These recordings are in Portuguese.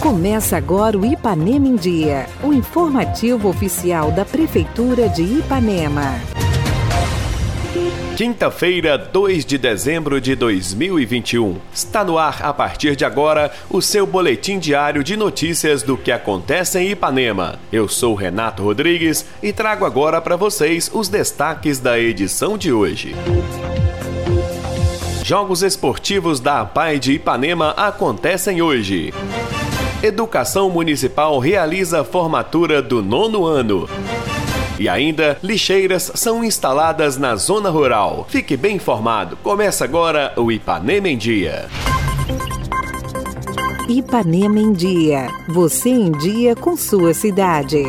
Começa agora o Ipanema em Dia, o informativo oficial da Prefeitura de Ipanema. Quinta-feira, 2 de dezembro de 2021. Está no ar a partir de agora o seu boletim diário de notícias do que acontece em Ipanema. Eu sou Renato Rodrigues e trago agora para vocês os destaques da edição de hoje. Jogos esportivos da APAI de Ipanema acontecem hoje. Educação Municipal realiza formatura do nono ano. E ainda, lixeiras são instaladas na zona rural. Fique bem informado. Começa agora o Ipanema em Dia. Ipanema em Dia. Você em dia com sua cidade.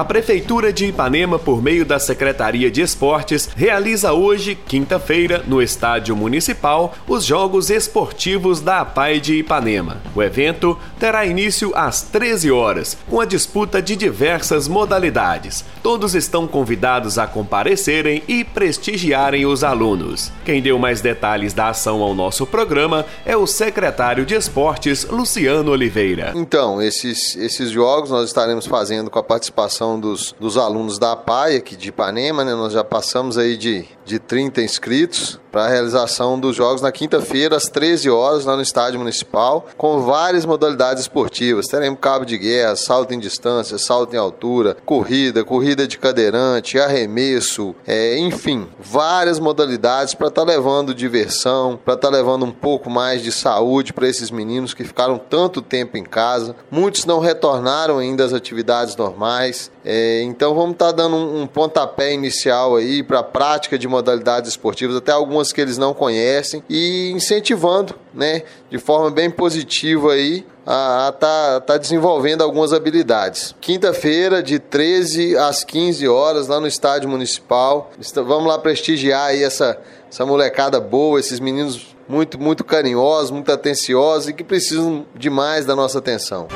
A Prefeitura de Ipanema, por meio da Secretaria de Esportes, realiza hoje, quinta-feira, no Estádio Municipal, os Jogos Esportivos da APAI de Ipanema. O evento terá início às 13 horas, com a disputa de diversas modalidades. Todos estão convidados a comparecerem e prestigiarem os alunos. Quem deu mais detalhes da ação ao nosso programa é o secretário de Esportes, Luciano Oliveira. Então, esses, esses jogos nós estaremos fazendo com a participação dos, dos alunos da PAI aqui de Ipanema, né? Nós já passamos aí de, de 30 inscritos para a realização dos jogos na quinta-feira, às 13 horas, lá no Estádio Municipal, com várias modalidades esportivas. Teremos cabo de guerra, salto em distância, salto em altura, corrida, corrida de cadeirante, arremesso, é, enfim, várias modalidades para estar tá levando diversão, para estar tá levando um pouco mais de saúde para esses meninos que ficaram tanto tempo em casa. Muitos não retornaram ainda às atividades normais. É, então vamos estar tá dando um, um, pontapé inicial aí para a prática de modalidades esportivas, até algumas que eles não conhecem, e incentivando, né, de forma bem positiva aí a estar tá, tá desenvolvendo algumas habilidades. Quinta-feira, de 13 às 15 horas, lá no Estádio Municipal. Vamos lá prestigiar aí essa, essa molecada boa, esses meninos muito, muito carinhosos, muito atenciosos e que precisam demais da nossa atenção.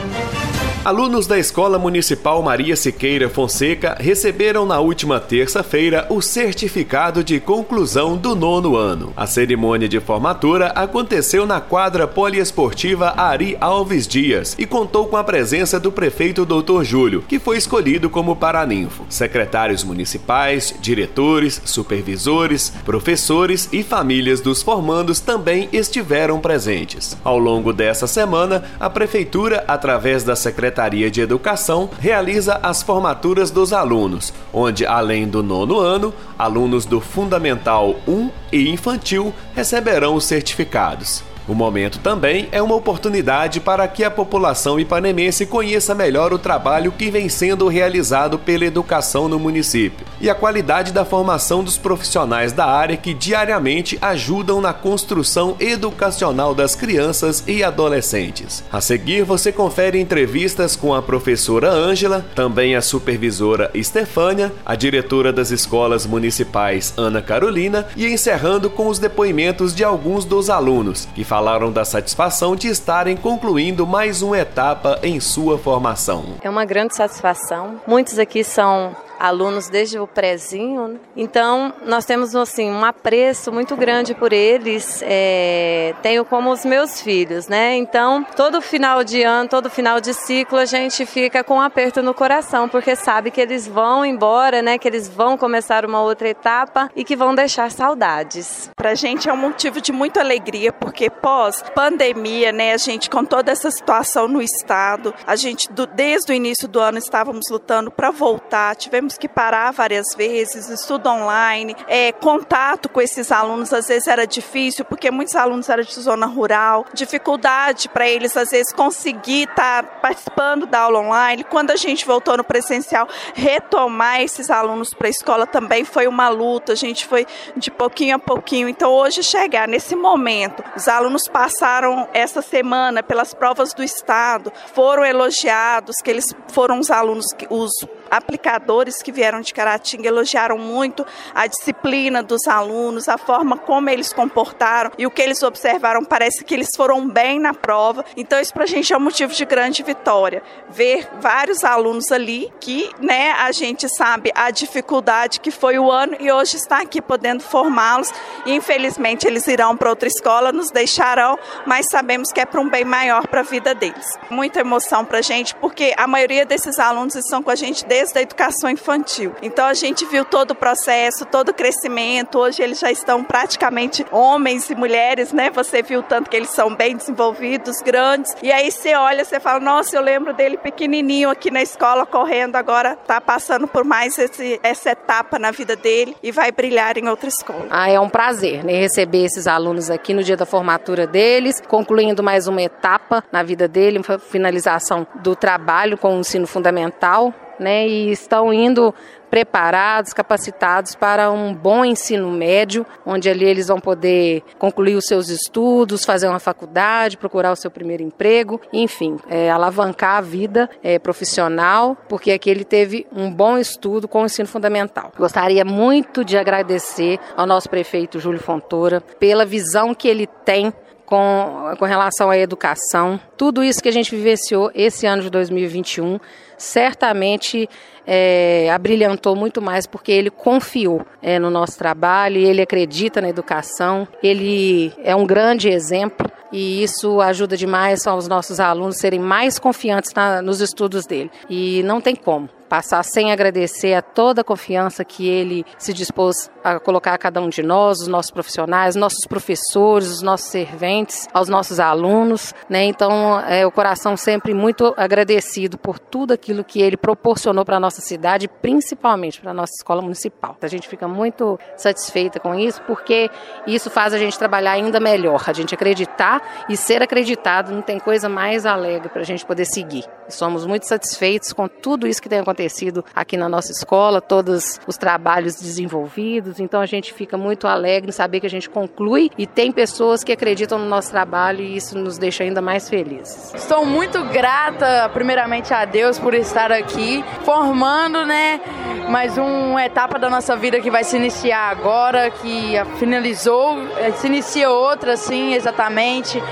Alunos da Escola Municipal Maria Siqueira Fonseca receberam na última terça-feira o certificado de conclusão do nono ano. A cerimônia de formatura aconteceu na quadra poliesportiva Ari Alves Dias e contou com a presença do prefeito Dr. Júlio, que foi escolhido como paraninfo. Secretários municipais, diretores, supervisores, professores e famílias dos formandos também estiveram presentes. Ao longo dessa semana, a prefeitura, através da Secretaria Secretaria de Educação realiza as formaturas dos alunos, onde, além do nono ano, alunos do Fundamental 1 e Infantil receberão os certificados. O momento também é uma oportunidade para que a população ipanemense conheça melhor o trabalho que vem sendo realizado pela educação no município e a qualidade da formação dos profissionais da área que diariamente ajudam na construção educacional das crianças e adolescentes. A seguir, você confere entrevistas com a professora Ângela, também a supervisora Estefânia, a diretora das escolas municipais Ana Carolina e encerrando com os depoimentos de alguns dos alunos que falaram da satisfação de estarem concluindo mais uma etapa em sua formação. É uma grande satisfação. Muitos aqui são alunos desde o prézinho. Né? Então, nós temos assim um apreço muito grande por eles. É, tenho como os meus filhos, né? Então, todo final de ano, todo final de ciclo, a gente fica com um aperto no coração, porque sabe que eles vão embora, né? Que eles vão começar uma outra etapa e que vão deixar saudades. Para a gente é um motivo de muita alegria, porque pós pandemia, né? A gente com toda essa situação no estado, a gente do, desde o início do ano estávamos lutando para voltar. Tivemos tivemos que parar várias vezes, estudo online, é, contato com esses alunos às vezes era difícil, porque muitos alunos eram de zona rural, dificuldade para eles às vezes conseguir estar tá participando da aula online. Quando a gente voltou no presencial, retomar esses alunos para a escola também foi uma luta, a gente foi de pouquinho a pouquinho. Então hoje chegar nesse momento, os alunos passaram essa semana pelas provas do estado, foram elogiados, que eles foram os alunos, os aplicadores que vieram de Caratinga elogiaram muito a disciplina dos alunos, a forma como eles comportaram e o que eles observaram. Parece que eles foram bem na prova. Então, isso para a gente é um motivo de grande vitória. Ver vários alunos ali que né, a gente sabe a dificuldade que foi o ano e hoje está aqui podendo formá-los. Infelizmente eles irão para outra escola, nos deixarão, mas sabemos que é para um bem maior para a vida deles. Muita emoção para a gente, porque a maioria desses alunos estão com a gente desde a educação infantil. Então a gente viu todo o processo, todo o crescimento. Hoje eles já estão praticamente homens e mulheres, né? Você viu tanto que eles são bem desenvolvidos, grandes. E aí você olha, você fala, nossa, eu lembro dele pequenininho aqui na escola correndo, agora tá passando por mais esse, essa etapa na vida dele e vai brilhar em outra escola. Ah, é um prazer, né, receber esses alunos aqui no dia da formatura deles, concluindo mais uma etapa na vida dele, finalização do trabalho com o ensino fundamental, né, e estão indo preparados, capacitados para um bom ensino médio, onde ali eles vão poder concluir os seus estudos, fazer uma faculdade, procurar o seu primeiro emprego, enfim, é, alavancar a vida é, profissional, porque aqui ele teve um bom estudo com o ensino fundamental. Gostaria muito de agradecer ao nosso prefeito Júlio Fontoura pela visão que ele tem com, com relação à educação. Tudo isso que a gente vivenciou esse ano de 2021 certamente é, abrilhantou muito mais porque ele confiou é, no nosso trabalho, ele acredita na educação, ele é um grande exemplo e isso ajuda demais aos nossos alunos serem mais confiantes na, nos estudos dele. E não tem como passar sem agradecer a toda a confiança que ele se dispôs a colocar a cada um de nós, os nossos profissionais, nossos professores, os nossos serventes, aos nossos alunos, né? Então, é o coração sempre muito agradecido por tudo aquilo que ele proporcionou para a nossa cidade, principalmente para a nossa escola municipal. A gente fica muito satisfeita com isso, porque isso faz a gente trabalhar ainda melhor, a gente acreditar e ser acreditado não tem coisa mais alegre para a gente poder seguir. somos muito satisfeitos com tudo isso que tem acontecido acontecido aqui na nossa escola, todos os trabalhos desenvolvidos. Então a gente fica muito alegre em saber que a gente conclui e tem pessoas que acreditam no nosso trabalho e isso nos deixa ainda mais felizes. Estou muito grata, primeiramente a Deus por estar aqui, formando, né, mais uma etapa da nossa vida que vai se iniciar agora, que finalizou, eh, se inicia outra, sim, exatamente.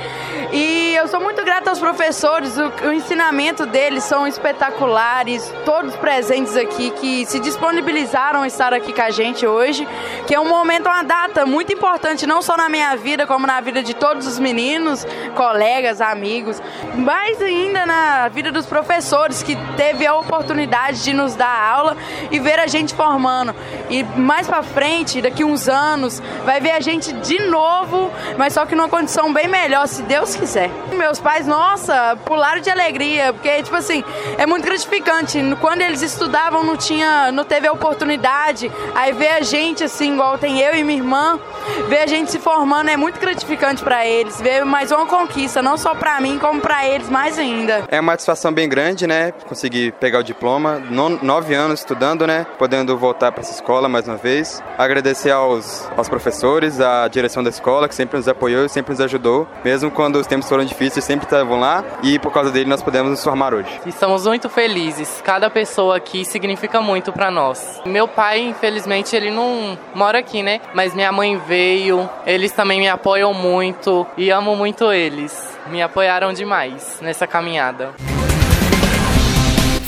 E eu sou muito grata aos professores, o, o ensinamento deles são espetaculares, todos presentes aqui que se disponibilizaram a estar aqui com a gente hoje, que é um momento, uma data muito importante, não só na minha vida, como na vida de todos os meninos, colegas, amigos, mas ainda na vida dos professores que teve a oportunidade de nos dar aula e ver a gente formando. E mais para frente, daqui uns anos, vai ver a gente de novo, mas só que numa condição bem melhor, se Deus quiser. Meus pais, nossa, pularam de alegria, porque, tipo assim, é muito gratificante. Quando eles estudavam, não tinha, não teve a oportunidade. Aí ver a gente, assim, igual tem eu e minha irmã, ver a gente se formando é muito gratificante para eles. Ver mais uma conquista, não só para mim, como para eles mais ainda. É uma satisfação bem grande, né? Conseguir pegar o diploma, nove anos estudando, né? Podendo voltar para essa escola mais uma vez. Agradecer aos, aos professores, à direção da escola, que sempre nos apoiou e sempre nos ajudou, mesmo quando os tempos foram difíceis, sempre estavam lá e por causa dele nós podemos nos formar hoje. Estamos muito felizes. Cada pessoa aqui significa muito para nós. Meu pai, infelizmente, ele não mora aqui, né? Mas minha mãe veio, eles também me apoiam muito e amo muito eles. Me apoiaram demais nessa caminhada.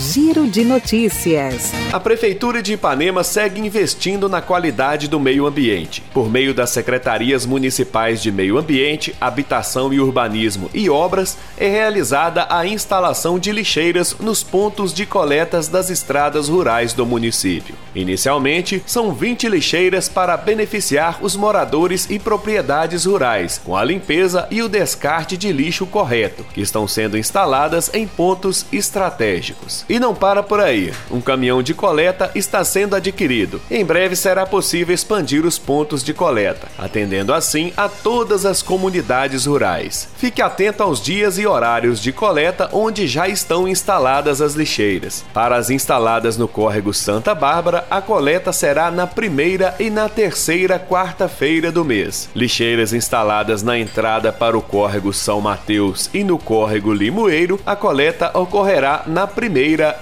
Giro de Notícias. A Prefeitura de Ipanema segue investindo na qualidade do meio ambiente. Por meio das secretarias municipais de Meio Ambiente, Habitação e Urbanismo e Obras, é realizada a instalação de lixeiras nos pontos de coletas das estradas rurais do município. Inicialmente, são 20 lixeiras para beneficiar os moradores e propriedades rurais, com a limpeza e o descarte de lixo correto, que estão sendo instaladas em pontos estratégicos. E não para por aí. Um caminhão de coleta está sendo adquirido. Em breve será possível expandir os pontos de coleta, atendendo assim a todas as comunidades rurais. Fique atento aos dias e horários de coleta onde já estão instaladas as lixeiras. Para as instaladas no córrego Santa Bárbara, a coleta será na primeira e na terceira quarta-feira do mês. Lixeiras instaladas na entrada para o córrego São Mateus e no córrego Limoeiro, a coleta ocorrerá na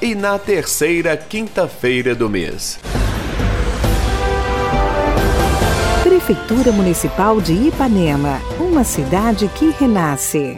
e na terceira quinta-feira do mês. Prefeitura Municipal de Ipanema, uma cidade que renasce.